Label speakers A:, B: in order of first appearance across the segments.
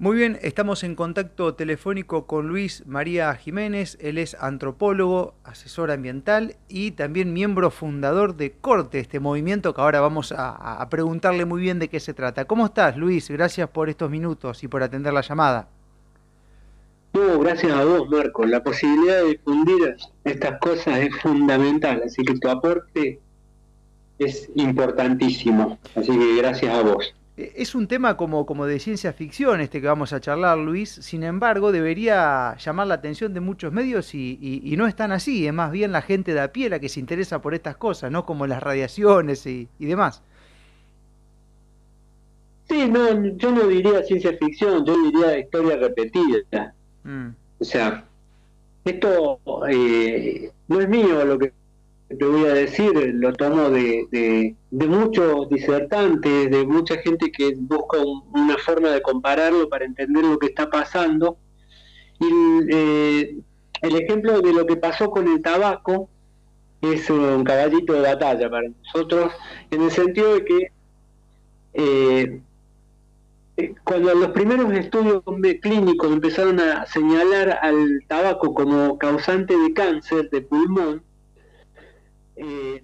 A: Muy bien, estamos en contacto telefónico con Luis María Jiménez. Él es antropólogo, asesor ambiental y también miembro fundador de Corte, este movimiento que ahora vamos a, preguntarle muy bien de qué se trata. ¿Cómo estás, Luis? Gracias por estos minutos y por atender la llamada.
B: No, gracias a vos, Marco. La posibilidad de difundir estas cosas es fundamental, así que tu aporte es importantísimo. Así que gracias a vos.
A: Eh, es un tema como, como de ciencia ficción este que vamos a charlar, Luis. Sin embargo, debería llamar la atención de muchos medios y, no es tan así. Es más bien la gente de a pie la que se interesa por estas cosas, ¿no? Como las radiaciones y, demás.
B: Sí, no, yo no diría ciencia ficción, yo diría historia repetida. Mm. O sea, esto eh, no es mío lo que te voy a decir, lo tomo de, de, muchos disertantes, de mucha gente que busca una forma de compararlo para entender lo que está pasando. Y eh, el ejemplo de lo que pasó con el tabaco es un caballito de batalla para nosotros, en el sentido de que eh, cuando los primeros estudios clínicos empezaron a señalar al tabaco como causante de cáncer de pulmón, eh,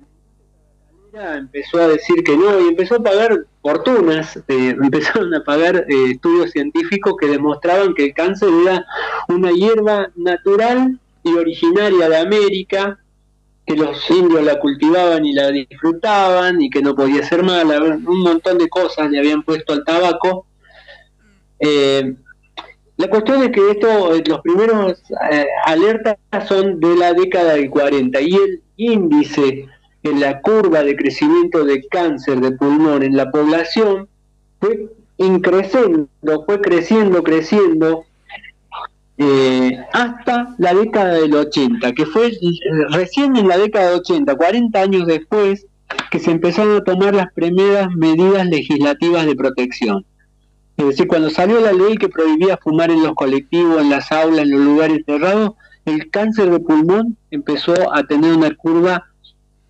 B: empezó a decir que no y empezó a pagar fortunas, eh, empezaron a pagar eh, estudios científicos que demostraban que el cáncer era una hierba natural y originaria de América, que los indios la cultivaban y la disfrutaban y que no podía ser mala, un montón de cosas le habían puesto al tabaco. Eh, la cuestión es que esto, los primeros alertas son de la década del 40 y el índice en la curva de crecimiento de cáncer de pulmón en la población fue increciendo, fue creciendo, creciendo, eh, hasta la década del 80, que fue recién en la década del 80, 40 años después, que se empezaron a tomar las primeras medidas legislativas de protección. Es decir, cuando salió la ley que prohibía fumar en los colectivos, en las aulas, en los lugares cerrados, el cáncer de pulmón empezó a tener una curva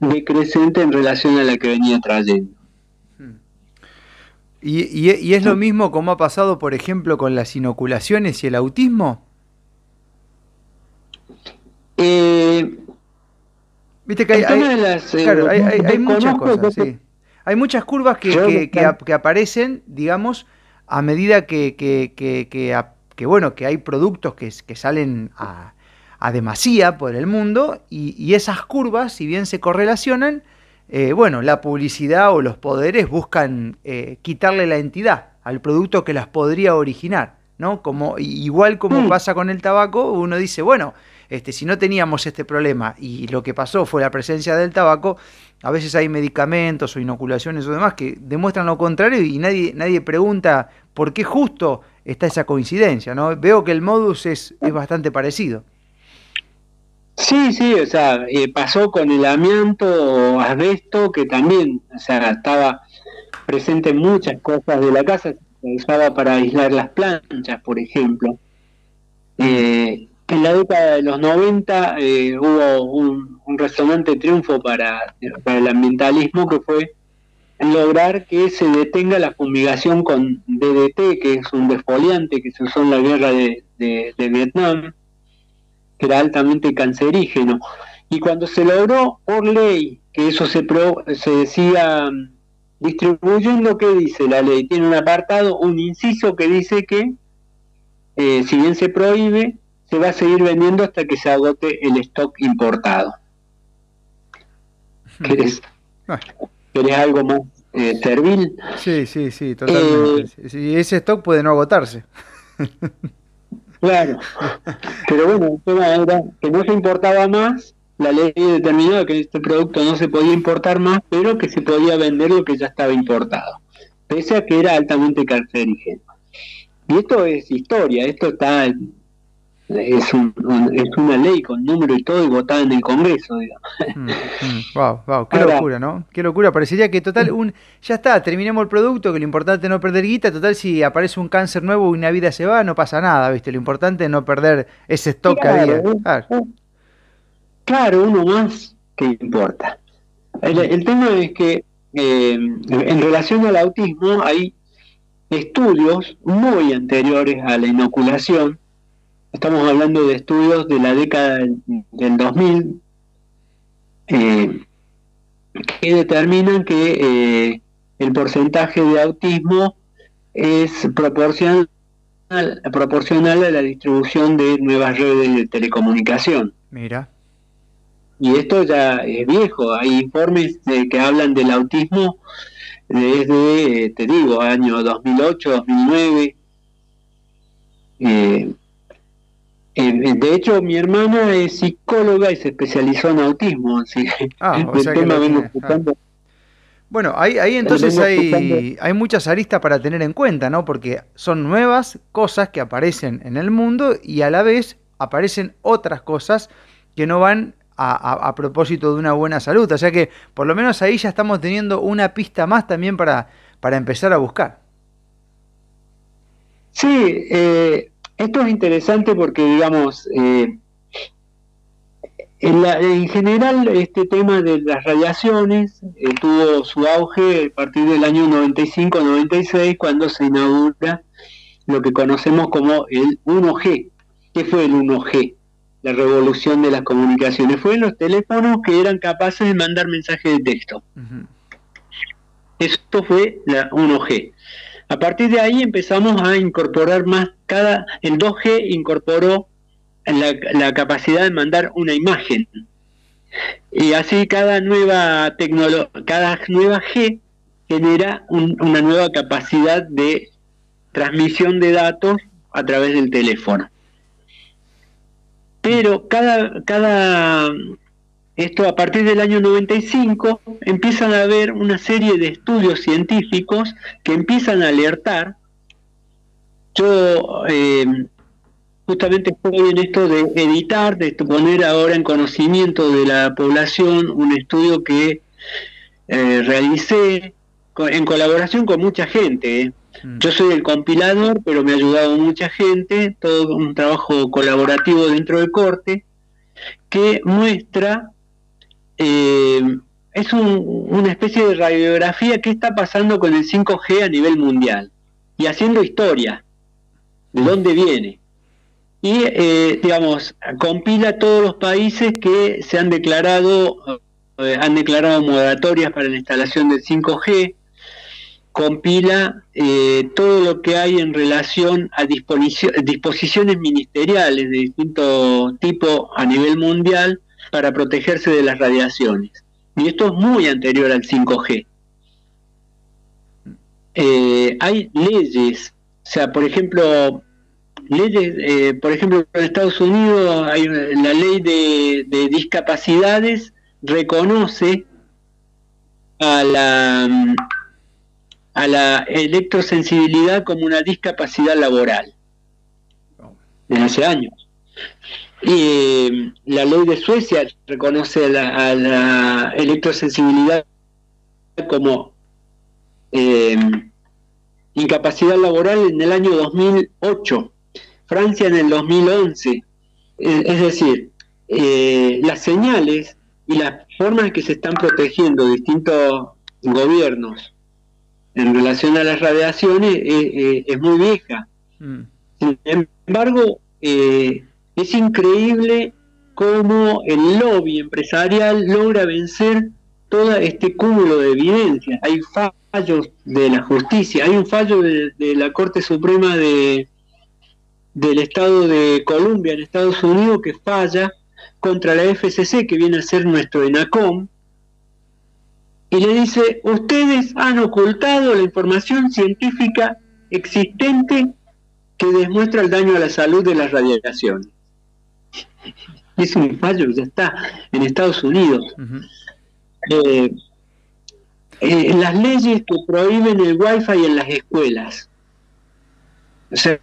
B: decreciente en relación a la que venía trayendo.
A: ¿Y, es lo mismo como ha pasado, por ejemplo, con las inoculaciones y el autismo?
B: Eh,
A: Viste que hay, hay, muchas cosas, sí. Hay muchas curvas que, que, aparecen, digamos, a medida que, que, bueno, que hay productos que, salen a, a demasía por el mundo y, esas curvas, si bien se correlacionan, eh, bueno, la publicidad o los poderes buscan eh, quitarle la entidad al producto que las podría originar, ¿no? Como, igual como mm. pasa con el tabaco, uno dice, bueno, este, si no teníamos este problema y lo que pasó fue la presencia del tabaco, a veces hay medicamentos o inoculaciones o demás que demuestran lo contrario y nadie, nadie pregunta por qué justo está esa coincidencia, ¿no? Veo que el modus es, es bastante parecido.
B: Sí, sí, o sea, eh, pasó con el amianto asbesto, que también, o sea, estaba presente en muchas cosas de la casa, se usaba para aislar las planchas, por ejemplo. Eh, en la década de los 90 eh, hubo un, resonante triunfo para, el ambientalismo que fue lograr que se detenga la fumigación con DDT, que es un desfoliante que se usó en la guerra de Vietnam que era altamente cancerígeno. Y cuando se logró por ley que eso se, se decía mm, distribuyendo, ¿qué dice la ley? Tiene un apartado, un inciso que dice que eh, si bien se prohíbe, se va a seguir vendiendo hasta que se agote el stock importado. ¿Querés, algo más eh, servil?
A: Sí, sí, sí, totalmente. Eh, ese stock puede no agotarse.
B: Claro. Pero bueno, el tema era que no se importaba más, la ley determinó que este producto no se podía importar más, pero que se podía vender lo que ya estaba importado, pese a que era altamente cancerígeno. Y esto es historia, esto está es, un, es una ley con número y todo y votada en el Congreso, digamos.
A: wow, mm, wow, mm. qué locura, ¿no? Qué locura, parecería que total, un ya está, terminemos el producto, que lo importante es no perder guita, total si aparece un cáncer nuevo y una vida se va, no pasa nada, ¿viste? Lo importante es no perder ese stock que había.
B: Claro. uno más que importa. El, tema es que eh, en relación al autismo hay estudios muy anteriores a la inoculación, estamos hablando de estudios de la década del, 2000, eh, que determinan que eh, el porcentaje de autismo es proporcional, proporcional a la distribución de nuevas redes de telecomunicación.
A: Mira.
B: Y esto ya es viejo, hay informes que hablan del autismo desde, te digo, año 2008, 2009. Eh, eh, de hecho, mi hermana es psicóloga y se especializó en autismo, así
A: ah, o sea Bueno, ahí, ahí entonces hay, hay muchas aristas para tener en cuenta, ¿no? Porque son nuevas cosas que aparecen en el mundo y a la vez aparecen otras cosas que no van a, propósito de una buena salud. O sea que por lo menos ahí ya estamos teniendo una pista más también para, para empezar a buscar.
B: Sí, eh, esto es interesante porque, digamos, eh, en, general este tema de las radiaciones eh, tuvo su auge a partir del año 95-96 cuando se inaugura lo que conocemos como el 1G. ¿Qué fue el 1G? la revolución de las comunicaciones. Fue los teléfonos que eran capaces de mandar mensajes de texto. Esto fue la 1G. A partir de ahí empezamos a incorporar más, cada, el 2G incorporó la, capacidad de mandar una imagen. Y así cada nueva tecnología, cada nueva G genera una nueva capacidad de transmisión de datos a través del teléfono. Pero cada, cada, esto a partir del año 95 empiezan a haber una serie de estudios científicos que empiezan a alertar. Yo eh, justamente estoy en esto de editar, de poner ahora en conocimiento de la población un estudio que eh, realicé en colaboración con mucha gente. Eh. Mm. Yo soy el compilador, pero me ha ayudado mucha gente, todo un trabajo colaborativo dentro del corte, que muestra, eh, es una especie de radiografía que está pasando con el 5G a nivel mundial y haciendo historia, de dónde viene. Y, eh, digamos, compila todos los países que se han declarado, eh, han declarado moratorias para la instalación del 5G, compila eh, todo lo que hay en relación a disposiciones ministeriales de distinto tipo a nivel mundial para protegerse de las radiaciones. Y esto es muy anterior al 5G. Eh, hay leyes, o sea, por ejemplo, leyes, eh, por ejemplo, en Estados Unidos hay la ley de discapacidades reconoce a la a la electrosensibilidad como una discapacidad laboral desde hace años. Y eh, la ley de Suecia reconoce a la, electrosensibilidad como eh, incapacidad laboral en el año 2008, Francia en el 2011. Es decir, eh, las señales y las formas en que se están protegiendo distintos gobiernos en relación a las radiaciones es muy vieja. Mm. Sin embargo, eh, es increíble cómo el lobby empresarial logra vencer todo este cúmulo de evidencia. Hay fallos de la justicia, hay un fallo de, la Corte Suprema de, del Estado de Columbia en Estados Unidos que falla contra la FCC, que viene a ser nuestro ENACOM, y le dice, ustedes han ocultado la información científica existente que demuestra el daño a la salud de las radiaciones. Es un fallo, ya está, en Estados Unidos. Eh, eh, las leyes que prohíben el wifi en las escuelas. O sea,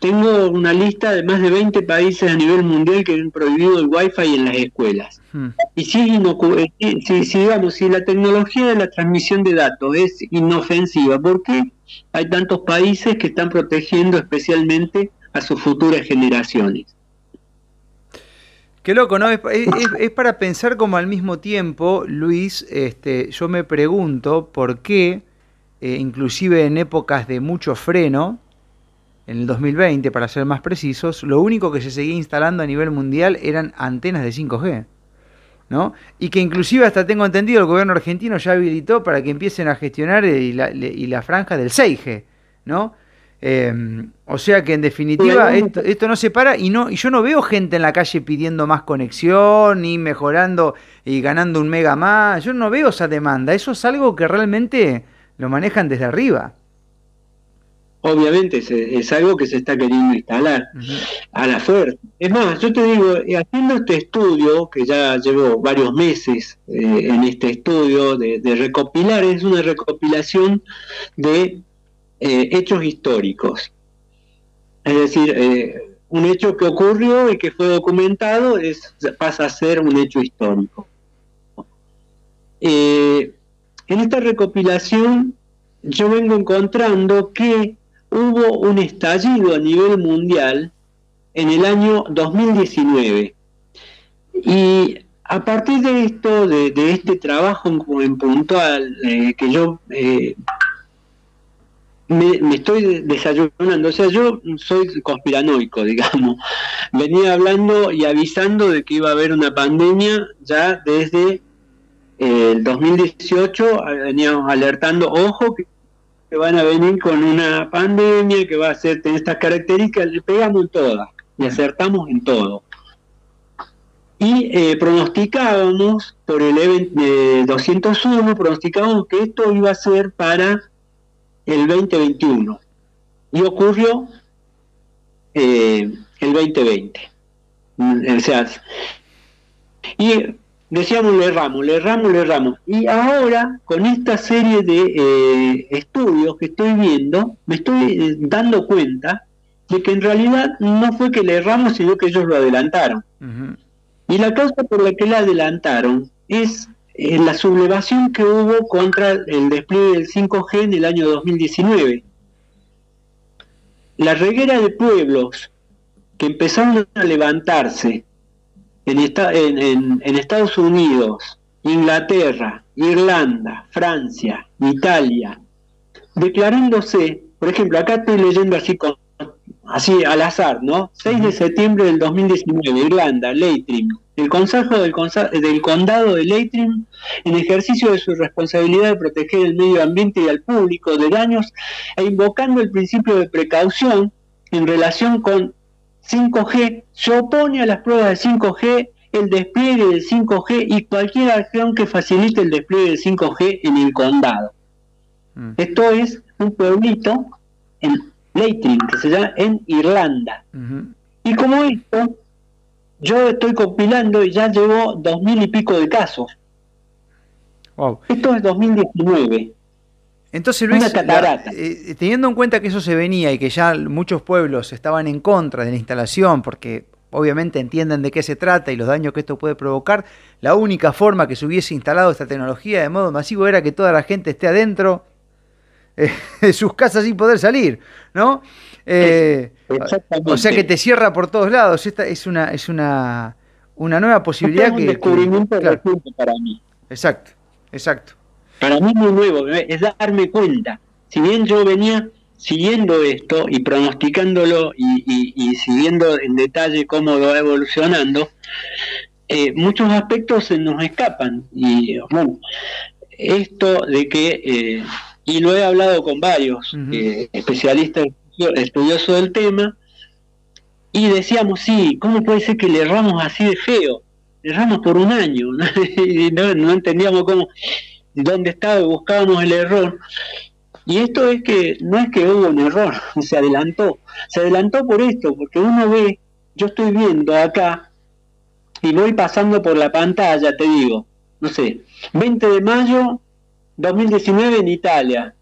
B: tengo una lista de más de 20 países a nivel mundial que han prohibido el wifi en las escuelas. Hmm. Y si, si, digamos, si la tecnología de la transmisión de datos es inofensiva, ¿por qué hay tantos países que están protegiendo especialmente a sus futuras generaciones?
A: Qué loco, ¿no? Es, para pensar como al mismo tiempo, Luis, este, yo me pregunto por qué eh, inclusive en épocas de mucho freno, en el 2020 para ser más precisos, lo único que se seguía instalando a nivel mundial eran antenas de 5G. ¿no? Y que inclusive hasta tengo entendido el gobierno argentino ya habilitó para que empiecen a gestionar y la, y la franja del 6G, ¿no? Em, o sea que en definitiva esto, esto, no se para y no y yo no veo gente en la calle pidiendo más conexión ni mejorando y ganando un mega más. Yo no veo esa demanda. Eso es algo que realmente lo manejan desde arriba.
B: Obviamente es, algo que se está queriendo instalar a la fuerza. Es más, yo te digo, eh, haciendo este estudio, que ya llevo varios meses eh, en este estudio de recopilar, es una recopilación de eh, hechos históricos. Es decir, eh, un hecho que ocurrió y que fue documentado es, pasa a ser un hecho histórico. Eh, en esta recopilación yo vengo encontrando que hubo un estallido a nivel mundial en el año 2019. Y a partir de esto, de, este trabajo en, puntual que yo me, estoy desayunando. O sea, yo soy conspiranoico, digamos. Venía hablando y avisando de que iba a haber una pandemia ya desde eh, el 2018. Veníamos alertando, ojo, que, van a venir con una pandemia que va a ser, tener estas características. Le pegamos en todas y acertamos en todo. Y eh, pronosticábamos, por el evento 201, pronosticábamos que esto iba a ser para el 2021 y ocurrió eh, el 2020. Mm, o sea, y decíamos le erramos, le erramos, le erramos. Y ahora, con esta serie de eh, estudios que estoy viendo, me estoy eh, dando cuenta de que en realidad no fue que le erramos, sino que ellos lo adelantaron. Y la causa por la que la adelantaron es en la sublevación que hubo contra el despliegue del 5G en el año 2019. La reguera de pueblos que empezaron a levantarse en, en, Estados Unidos, Inglaterra, Irlanda, Francia, Italia, declarándose, por ejemplo, acá estoy leyendo así, así al azar, ¿no? 6 de septiembre del 2019, Irlanda, Leitrim, el Consejo del, Condado de Leitrim, en ejercicio de su responsabilidad de proteger el medio ambiente y al público de daños e invocando el principio de precaución en relación con 5G, se opone a las pruebas de 5G, el despliegue del 5G y cualquier acción que facilite el despliegue del 5G en el condado. Mm. Esto es un pueblito en Leitrim, que se llama en Irlanda. Y como esto, yo estoy compilando y ya llevo dos mil y pico de casos. Esto es 2019.
A: Entonces, Luis, eh, teniendo en cuenta que eso se venía y que ya muchos pueblos estaban en contra de la instalación, porque obviamente entienden de qué se trata y los daños que esto puede provocar, la única forma que se hubiese instalado esta tecnología de modo masivo era que toda la gente esté adentro eh, de sus casas sin poder salir, ¿no? Eh, o sea que te cierra por todos lados. Esta es una, es una, una nueva posibilidad es un
B: descubrimiento para mí.
A: Exacto, exacto.
B: Para mí es muy nuevo, es darme cuenta. Si bien yo venía siguiendo esto y pronosticándolo y, siguiendo en detalle cómo va evolucionando, eh, muchos aspectos se nos escapan. Y bueno, esto de que, eh, y lo he hablado con varios eh, especialistas estudioso del tema, y decíamos, sí, ¿cómo puede ser que le erramos así de feo? Erramos por un año, y no, entendíamos cómo, dónde estaba buscábamos el error. Y esto es que no es que hubo un error, se adelantó. Se adelantó por esto, porque uno ve, yo estoy viendo acá, y voy pasando por la pantalla, te digo, no sé, 20 de mayo 2019 en Italia,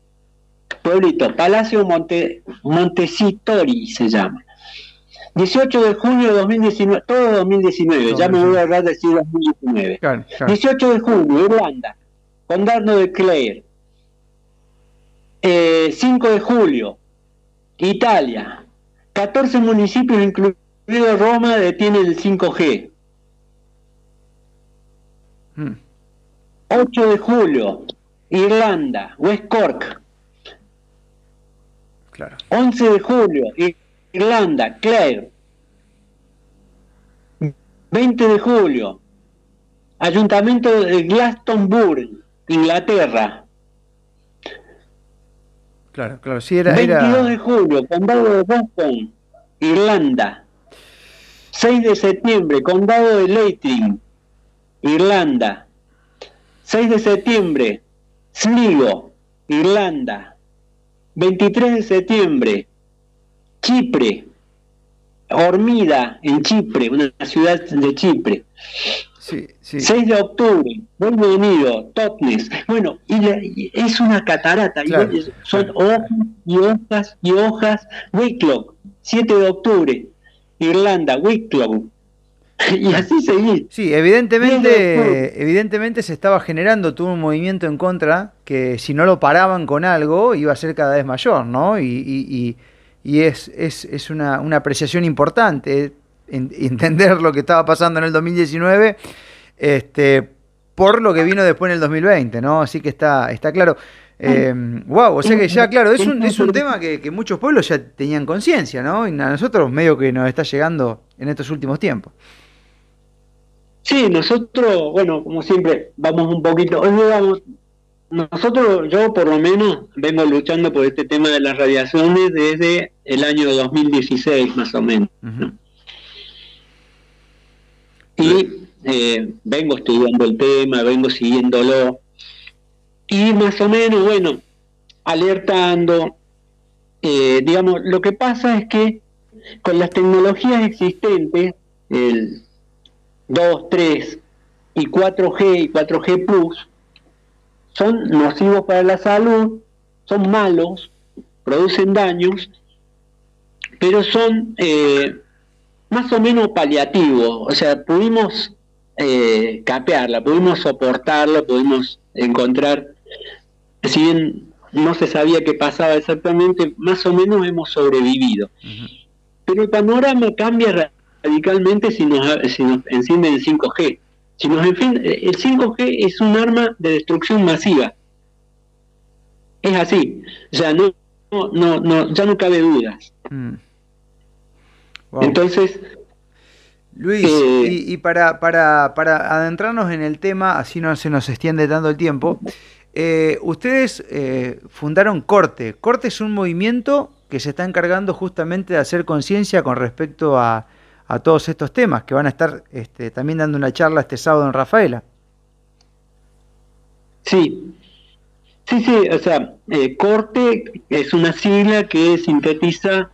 B: pueblito, Palacio Monte, Montesitori se llama. 18 de junio de 2019, todo 2019, ya me voy a hablar de decir 2019. 18 de junio, Irlanda, Condado de Clare. 5 eh, de julio, Italia. 14 municipios, incluido Roma, detienen el 5G. 8 hmm. de julio, Irlanda, West Cork, Claro. 11 de julio, Irlanda, Clare. 20 de julio, Ayuntamiento de Glastonbury, Inglaterra.
A: Claro, claro, sí era.
B: 22 de julio, Condado de Boston, Irlanda. 6 de septiembre, Condado de Leitrim, Irlanda. 6 de septiembre, Sligo, Irlanda. 23 de septiembre, Chipre, Hormida, en Chipre, una ciudad de Chipre. Sí, 6 de octubre, bienvenido, Totnes. Bueno, y, es una catarata, son hojas y hojas y hojas. Wicklow, 7 de octubre, Irlanda, Wicklow. Y así seguí.
A: Sí, evidentemente, evidentemente se estaba generando todo un movimiento en contra que si no lo paraban con algo iba a ser cada vez mayor, ¿no? Y, y, es, es, es una, una, apreciación importante entender lo que estaba pasando en el 2019 este, por lo que vino después en el 2020, ¿no? Así que está, está claro. Eh, wow, o sea que ya, claro, es un, es un tema que, que muchos pueblos ya tenían conciencia, ¿no? Y a nosotros medio que nos está llegando en estos últimos tiempos.
B: Sí, nosotros, bueno, como siempre, vamos un poquito, hoy nosotros, yo por lo menos vengo luchando por este tema de las radiaciones desde el año 2016 más o menos. Y eh, vengo estudiando el tema, vengo siguiéndolo. Y más o menos, bueno, alertando, eh, digamos, lo que pasa es que con las tecnologías existentes, el 2, 3 y 4G y 4G Plus son nocivos para la salud, son malos, producen daños, pero son eh, más o menos paliativos, o sea, pudimos eh, capearla, pudimos soportarla, pudimos encontrar, si bien no se sabía qué pasaba exactamente, más o menos hemos sobrevivido. Pero el panorama cambia radicalmente si nos, si nos encienden el 5G. Si nos el 5G es un arma de destrucción masiva. Es así. Sea, no, no, no, ya no cabe dudas. Mm. Entonces.
A: Luis, eh, y, para, para, para, adentrarnos en el tema, así no se nos extiende tanto el tiempo, eh, ustedes eh, fundaron Corte. Corte es un movimiento que se está encargando justamente de hacer conciencia con respecto a, a todos estos temas, que van a estar este, también dando una charla este sábado en Rafaela.
B: Sí, sí, sí, o sea, eh, corte es una sigla que sintetiza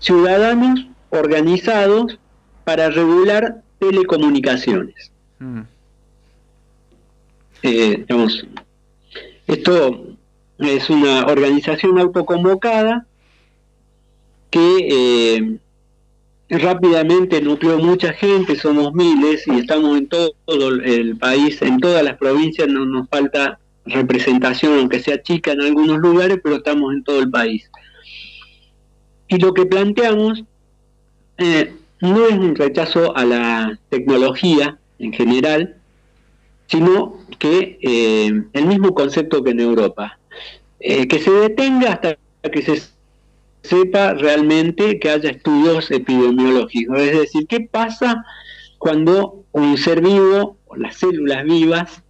B: ciudadanos organizados para regular telecomunicaciones. Mm. Eh, esto es una organización autoconvocada que eh, rápidamente nucleó mucha gente, somos miles y estamos en todo, el país, en todas las provincias, no nos falta representación, aunque sea chica en algunos lugares, pero estamos en todo el país. Y lo que planteamos eh, no es un rechazo a la tecnología en general, sino que eh, el mismo concepto que en Europa, eh, que se detenga hasta que se sepa realmente que haya estudios epidemiológicos. Es decir, ¿qué pasa cuando un ser vivo o las células vivas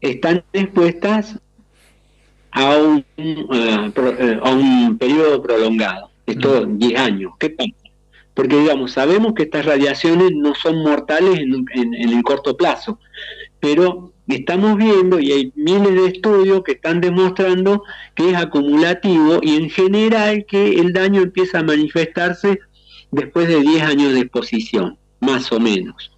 B: están expuestas a un, eh, eh, a un periodo prolongado? Esto, 10 años. ¿Qué pasa? Porque, digamos, sabemos que estas radiaciones no son mortales en, en el corto plazo, pero estamos viendo y hay miles de estudios que están demostrando que es acumulativo y en general que el daño empieza a manifestarse después de 10 años de exposición, más o menos.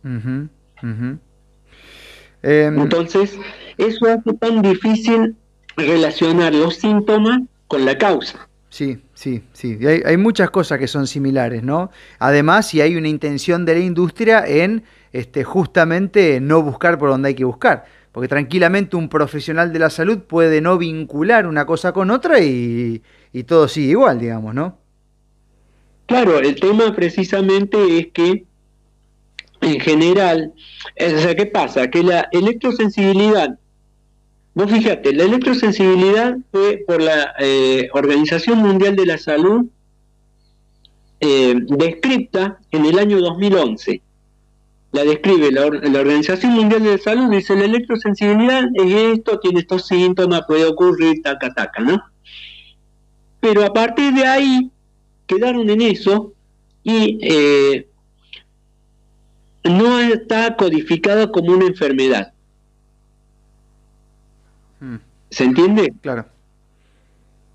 B: Entonces, eso hace tan difícil relacionar los síntomas con la causa.
A: Sí, sí, sí. Hay, hay, muchas cosas que son similares, ¿no? Además, si hay una intención de la industria en este, justamente no buscar por donde hay que buscar porque tranquilamente un profesional de la salud puede no vincular una cosa con otra y, todo sigue igual, digamos, ¿no?
B: Claro, el tema precisamente es que en general, o sea, ¿qué pasa? Que la electrosensibilidad Vos fíjate, la electrosensibilidad fue por la eh, Organización Mundial de la Salud eh, descripta en el año 2011. La describe la, Organización Mundial de la Salud, dice la electrosensibilidad es esto, tiene estos síntomas, puede ocurrir, taca, taca, ¿no? Pero a partir de ahí quedaron en eso y eh, no está codificada como una enfermedad. Hmm. ¿Se entiende?
A: Claro.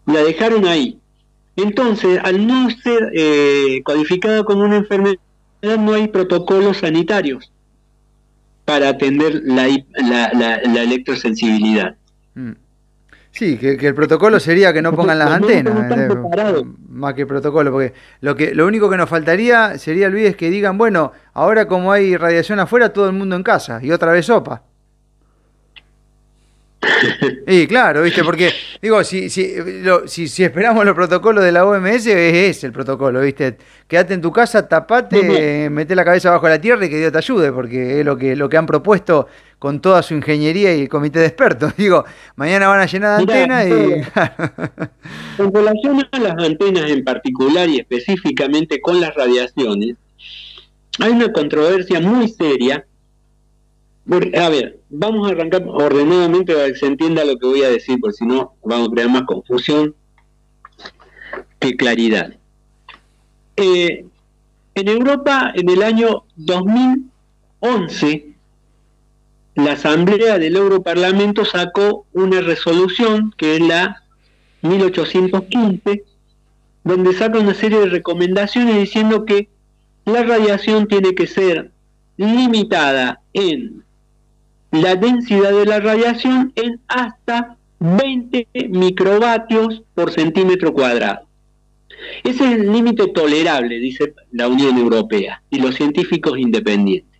B: La dejaron ahí. Entonces, al no ser eh, codificada como una enfermedad, no hay protocolos sanitarios para atender la, la, electrosensibilidad. Hmm.
A: Sí, que, el protocolo sería que no pongan las antenas, eh, más que protocolo, porque lo que lo único que nos faltaría sería, Luis, que digan, bueno, ahora como hay radiación afuera, todo el mundo en casa, y otra vez sopa. Y claro, ¿viste? Porque, digo, si, si, si, esperamos los protocolos de la OMS, es el protocolo, ¿viste? Quédate en tu casa, tapate, mete la cabeza bajo la tierra y que Dios te ayude, porque es lo que, lo que han propuesto con toda su ingeniería y el comité de expertos. Digo, mañana van a llenar de antenas
B: y... en relación a las antenas en particular y específicamente con las radiaciones, hay una controversia muy seria a ver, vamos a arrancar ordenadamente para que se entienda lo que voy a decir, porque si no vamos a crear más confusión que claridad. Eh, en Europa, en el año 2011, la Asamblea del Europarlamento sacó una resolución, que es la 1815, donde saca una serie de recomendaciones diciendo que la radiación tiene que ser limitada en la densidad de la radiación es hasta 20 microvatios por centímetro cuadrado. Ese es el límite tolerable, dice la Unión Europea y los científicos independientes.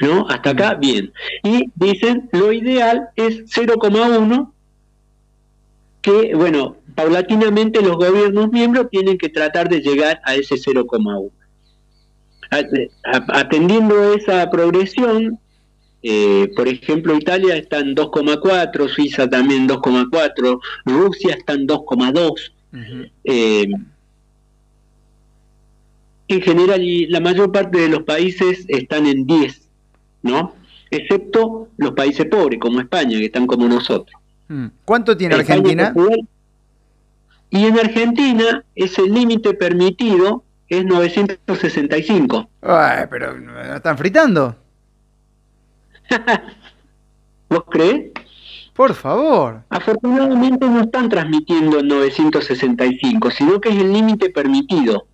B: ¿No? Hasta acá, bien. Y dicen, lo ideal es 0,1, que, bueno, paulatinamente los gobiernos miembros tienen que tratar de llegar a ese 0,1. Atendiendo esa progresión, eh, por ejemplo, Italia está en 2,4, Suiza también 2,4, Rusia está en 2,2. Eh, en general, y la mayor parte de los países están en 10, ¿no? Excepto los países pobres, como España, que están como nosotros.
A: Mm. ¿Cuánto tiene Argentina?
B: Y en Argentina, ese límite permitido es 965.
A: Ay, pero están fritando?
B: ¿Vos crees?
A: Por favor.
B: Afortunadamente no están transmitiendo en 965, sino que es el límite permitido.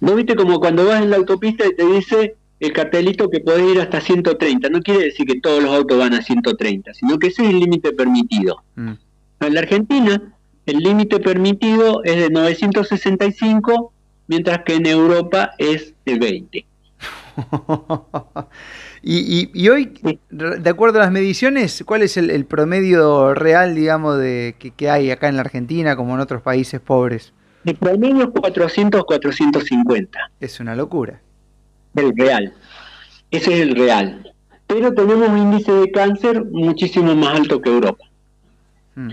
B: ¿No viste como cuando vas en la autopista y te dice el cartelito que podés ir hasta 130? No quiere decir que todos los autos van a 130, sino que ese es el límite permitido. Mm. En la Argentina, el límite permitido es de 965, mientras que en Europa es de 20.
A: Y, hoy, de acuerdo a las mediciones, ¿cuál es el, promedio real, digamos, de que, hay acá en la Argentina como en otros países pobres?
B: El promedio es 400, 450.
A: Es una locura.
B: El real. Ese es el real. Pero tenemos un índice de cáncer muchísimo más alto que Europa. Mm.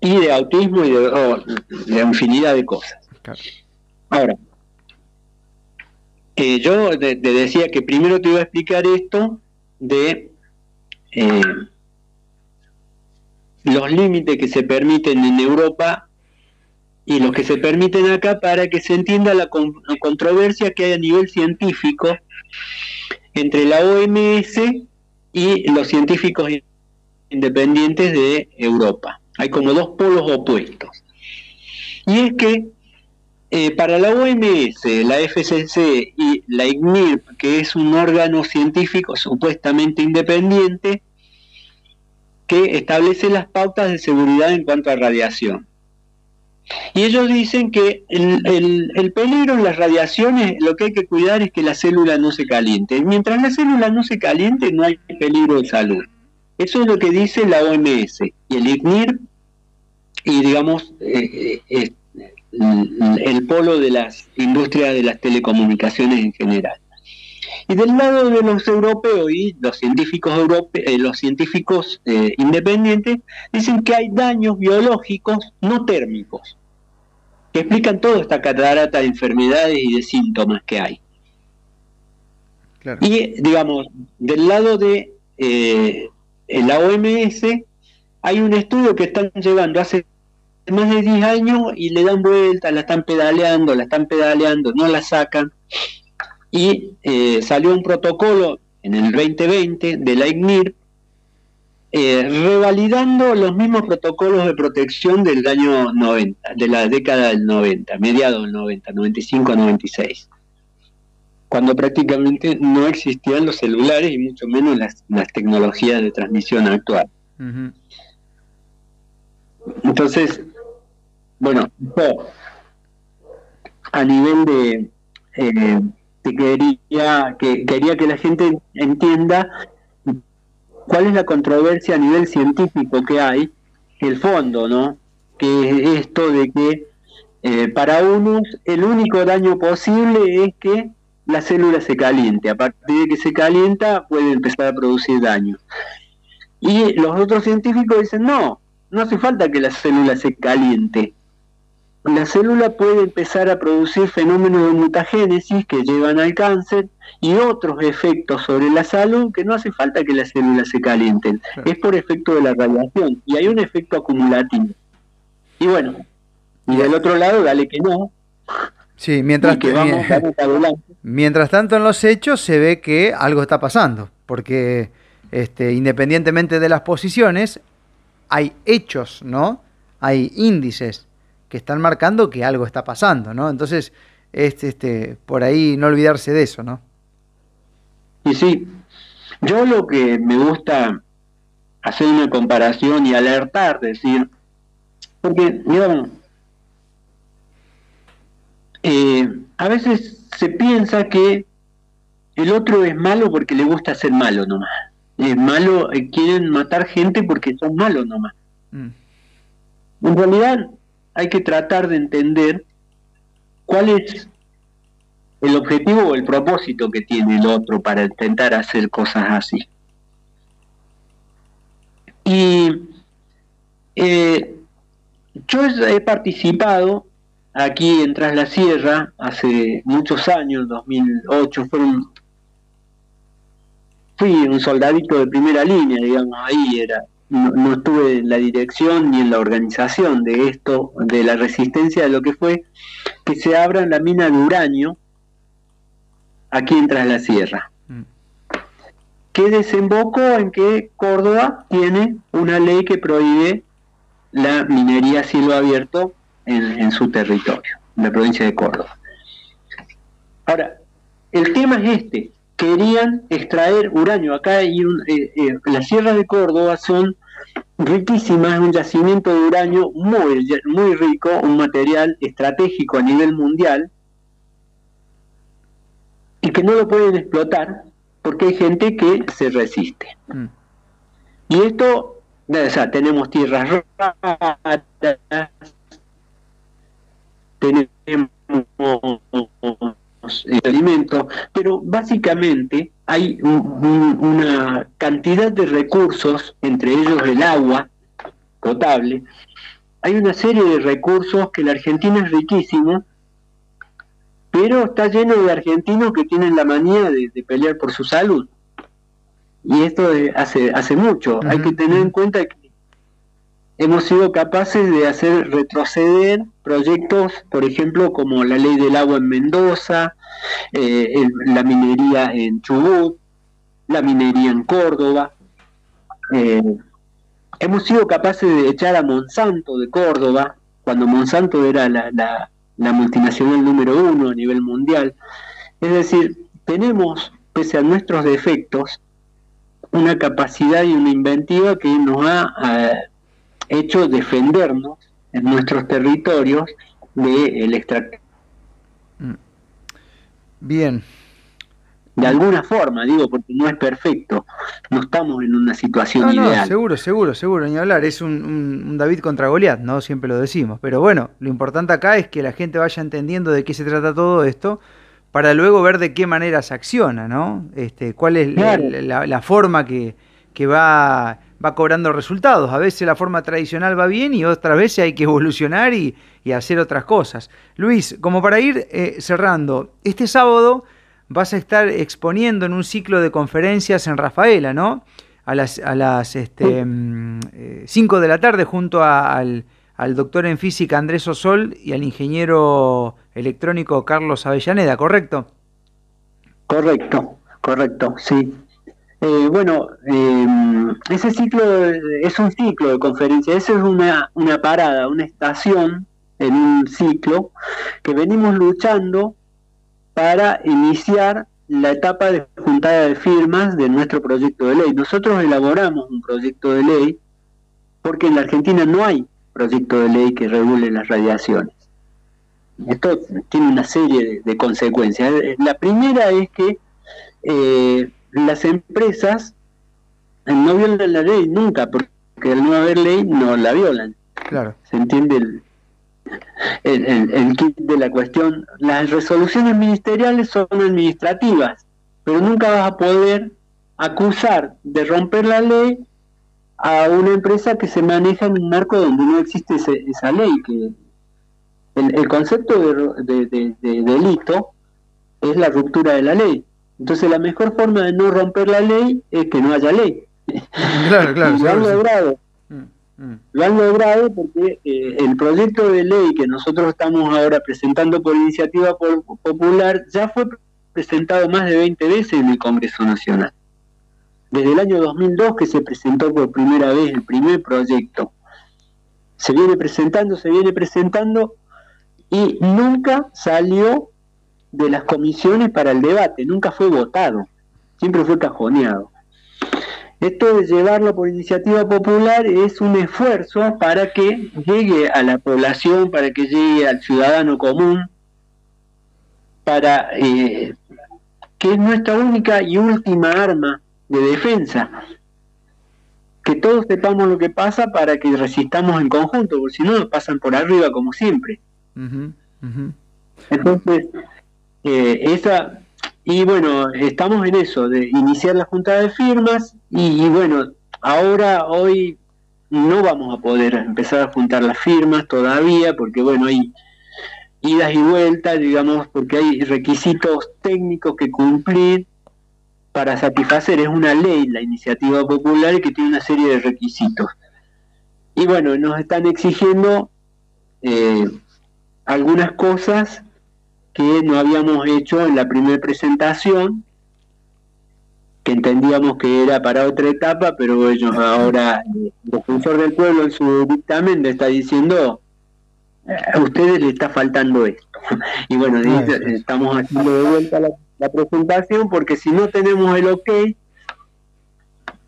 B: Y de autismo y de, oh, de infinidad de cosas. Ahora, yo te, decía que primero te iba a explicar esto de eh, los límites que se permiten en Europa y los que se permiten acá para que se entienda la, controversia que hay a nivel científico entre la OMS y los científicos independientes de Europa. Hay como dos polos opuestos. Y es que eh, para la OMS, la FCC y la ICNIRP, que es un órgano científico supuestamente independiente, que establece las pautas de seguridad en cuanto a radiación. Y ellos dicen que el, peligro en las radiaciones, lo que hay que cuidar es que la célula no se caliente. Mientras la célula no se caliente, no hay peligro de salud. Eso es lo que dice la OMS y el ICNIRP, y digamos, eh, eh, el polo de las industrias de las telecomunicaciones en general. Y del lado de los europeos y los científicos, eh, los científicos eh, independientes dicen que hay daños biológicos no térmicos, que explican toda esta catarata de enfermedades y de síntomas que hay. Y digamos, del lado de eh, la OMS hay un estudio que están llevando hace más de 10 años y le dan vuelta, la están pedaleando, la están pedaleando, no la sacan. Y eh, salió un protocolo en el 2020 de la IGNIR eh, revalidando los mismos protocolos de protección del año 90, de la década del 90, mediados del 90, 95-96, cuando prácticamente no existían los celulares y mucho menos las, tecnologías de transmisión actual. Entonces, bueno, a nivel de, eh, quería que quería que la gente entienda cuál es la controversia a nivel científico que hay, el fondo, ¿no? Que es esto de que eh, para unos el único daño posible es que la célula se caliente. A partir de que se calienta puede empezar a producir daño. Y los otros científicos dicen, no, no hace falta que la célula se caliente la célula puede empezar a producir fenómenos de mutagénesis que llevan al cáncer y otros efectos sobre la salud que no hace falta que las células se calienten, es por efecto de la radiación y hay un efecto acumulativo. Y bueno, y del otro lado, dale que no.
A: Sí, mientras, que mientras tanto en los hechos se ve que algo está pasando, porque este, independientemente de las posiciones, hay hechos, ¿no? Hay índices que están marcando que algo está pasando, ¿no? Entonces, este, este, por ahí no olvidarse de eso, ¿no?
B: Y sí, yo lo que me gusta hacer una comparación y alertar, decir, porque, digamos, eh, a veces se piensa que el otro es malo porque le gusta ser malo nomás. Es malo, eh, quieren matar gente porque son malos nomás. Mm. En realidad, hay que tratar de entender cuál es el objetivo o el propósito que tiene el otro para intentar hacer cosas así. Y eh, yo he participado aquí en Tras la Sierra hace muchos años, 2008, fui un soldadito de primera línea, digamos, ahí era no, estuve en la dirección ni en la organización de esto, de la resistencia de lo que fue que se abra la mina de uranio aquí en Tras la Sierra. Mm. Que desembocó en que Córdoba tiene una ley que prohíbe la minería a cielo abierto en, su territorio, en la provincia de Córdoba. Ahora, el tema es este, querían extraer uranio. Acá hay un, eh, eh, las sierras de Córdoba son riquísimas, un yacimiento de uranio muy, muy rico, un material estratégico a nivel mundial y que no lo pueden explotar porque hay gente que se resiste. Mm. Y esto, o sea, tenemos tierras raras, tenemos el alimento, pero básicamente hay una cantidad de recursos, entre ellos el agua potable, hay una serie de recursos que la Argentina es riquísima, pero está lleno de argentinos que tienen la manía de, pelear por su salud. Y esto hace, hace mucho. Hay que tener en cuenta que hemos sido capaces de hacer retroceder proyectos, por ejemplo, como la ley del agua en Mendoza, eh, la minería en Chubut, la minería en Córdoba. Eh, hemos sido capaces de echar a Monsanto de Córdoba, cuando Monsanto era la, multinacional número uno a nivel mundial. Es decir, tenemos, pese a nuestros defectos, una capacidad y una inventiva que nos ha eh, hecho defendernos en nuestros territorios del de. Mm.
A: Bien.
B: De alguna forma, digo, porque no es perfecto, no estamos en una situación no, ideal.
A: seguro, seguro, seguro, ni hablar, es un, David contra Goliat, ¿no? Siempre lo decimos. Pero bueno, lo importante acá es que la gente vaya entendiendo de qué se trata todo esto para luego ver de qué manera se acciona, ¿no? Este, cuál es la, forma que, va, va cobrando resultados. A veces la forma tradicional va bien y otras veces hay que evolucionar y, hacer otras cosas. Luis, como para ir eh, cerrando, este sábado vas a estar exponiendo en un ciclo de conferencias en Rafaela, ¿no? A las, a las 5 este, mm, eh, de la tarde junto al, al, doctor en física Andrés Osol y al ingeniero electrónico Carlos Avellaneda, ¿correcto?
B: Correcto, correcto, sí. Eh, bueno, eh, ese ciclo es un ciclo de conferencias, esa es una, una parada, una estación en un ciclo que venimos luchando para iniciar la etapa de juntada de firmas de nuestro proyecto de ley. Nosotros elaboramos un proyecto de ley porque en la Argentina no hay proyecto de ley que regule las radiaciones. Esto tiene una serie de, consecuencias. La primera es que eh, las empresas no violan la ley nunca, porque al no haber ley no la violan. Claro. ¿Se entiende el, el, kit de la cuestión. Las resoluciones ministeriales son administrativas, pero nunca vas a poder acusar de romper la ley a una empresa que se maneja en un marco donde no existe esa ley. que el, concepto de, delito es la ruptura de la ley. Entonces la mejor forma de no romper la ley es que no haya ley. Claro, claro. Lo han logrado porque eh, el proyecto de ley que nosotros estamos ahora presentando por iniciativa popular ya fue presentado más de 20 veces en el Congreso Nacional. Desde el año 2002 que se presentó por primera vez el primer proyecto. Se viene presentando, se viene presentando y nunca salió de las comisiones para el debate, nunca fue votado, siempre fue cajoneado. Esto de llevarlo por iniciativa popular es un esfuerzo para que llegue a la población, para que llegue al ciudadano común, para eh, que es nuestra única y última arma de defensa. Que todos sepamos lo que pasa para que resistamos en conjunto, porque si no nos pasan por arriba como siempre. Entonces, eh, esa y bueno, estamos en eso, de iniciar la junta de firmas y, bueno, ahora, hoy no vamos a poder empezar a juntar las firmas todavía porque bueno, hay idas y vueltas, digamos, porque hay requisitos técnicos que cumplir para satisfacer. Es una ley la iniciativa popular que tiene una serie de requisitos. Y bueno, nos están exigiendo eh, algunas cosas que no habíamos hecho en la primera presentación, que entendíamos que era para otra etapa, pero ellos ahora, el defensor del pueblo en su dictamen le está diciendo, a ustedes le está faltando esto. Y bueno, ah, estamos haciendo de vuelta la, presentación porque si no tenemos el ok,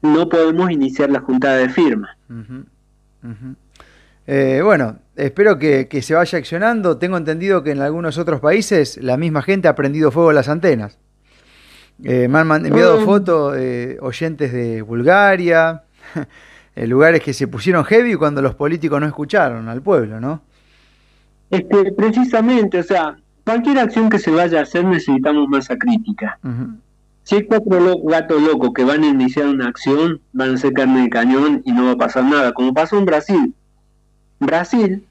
B: no podemos iniciar la juntada de firma.
A: Eh, bueno, espero que, se vaya accionando. Tengo entendido que en algunos otros países la misma gente ha prendido fuego a las antenas. Eh, me han enviado oh. fotos oyentes de Bulgaria, en lugares que se pusieron heavy cuando los políticos no escucharon al pueblo, ¿no?
B: Este, precisamente, o sea, cualquier acción que se vaya a hacer necesitamos masa crítica. Si hay cuatro gatos locos que van a iniciar una acción, van a ser carne de cañón y no va a pasar nada, como pasó en Brasil Brasil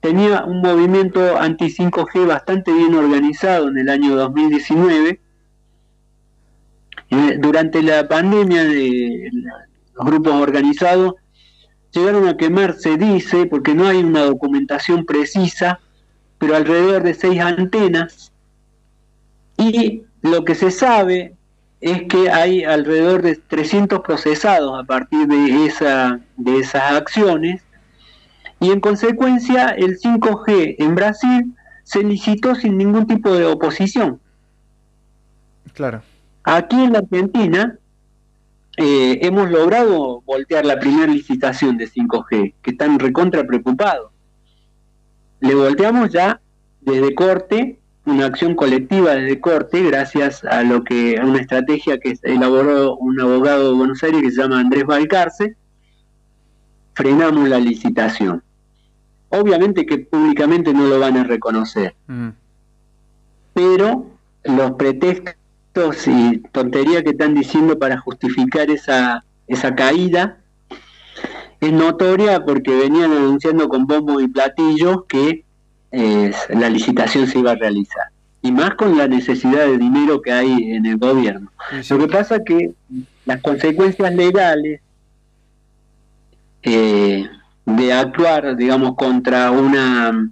B: tenía un movimiento anti-5G bastante bien organizado en el año 2019. Eh, durante la pandemia de los grupos organizados llegaron a quemar, se dice, porque no hay una documentación precisa, pero alrededor de seis antenas. Y lo que se sabe es que hay alrededor de 300 procesados a partir de, esa, de esas acciones y en consecuencia el 5G en Brasil se licitó sin ningún tipo de oposición. Claro. Aquí en la Argentina eh, hemos logrado voltear la primera licitación de 5G, que están recontra preocupados. Le volteamos ya desde corte, una acción colectiva desde corte, gracias a lo que a una estrategia que elaboró un abogado de Buenos Aires que se llama Andrés Valcarce, frenamos la licitación obviamente que públicamente no lo van a reconocer. Mm. Pero los pretextos y tonterías que están diciendo para justificar esa, esa caída es notoria porque venían anunciando con bombos y platillos que eh, la licitación se iba a realizar. Y más con la necesidad de dinero que hay en el gobierno. Lo que pasa es que las consecuencias legales eh, de actuar, digamos, contra una...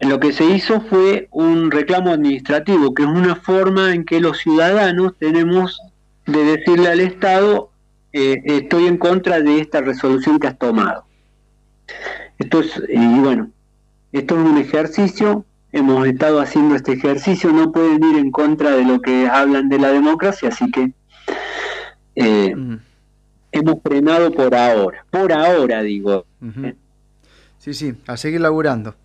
B: Lo que se hizo fue un reclamo administrativo, que es una forma en que los ciudadanos tenemos de decirle al Estado, eh, estoy en contra de esta resolución que has tomado. Esto es, y bueno, esto es un ejercicio, hemos estado haciendo este ejercicio, no pueden ir en contra de lo que hablan de la democracia, así que eh, mm hemos frenado por ahora. Por ahora, digo.
A: Sí, sí, a seguir laburando.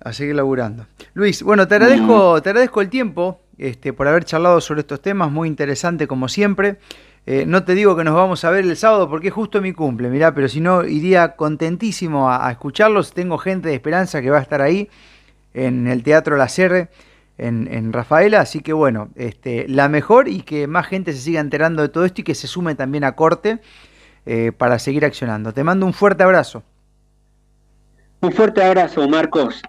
A: A seguir laburando. Luis, bueno, te agradezco, te agradezco el tiempo este, por haber charlado sobre estos temas, muy interesante como siempre. Eh, no te digo que nos vamos a ver el sábado porque es justo mi cumple, mirá, pero si no, iría contentísimo a, escucharlos. Tengo gente de esperanza que va a estar ahí en el Teatro La Serre, en, Rafaela, así que bueno, este, la mejor y que más gente se siga enterando de todo esto y que se sume también a corte eh, para seguir accionando. Te mando un fuerte abrazo.
B: Un fuerte abrazo, Marcos.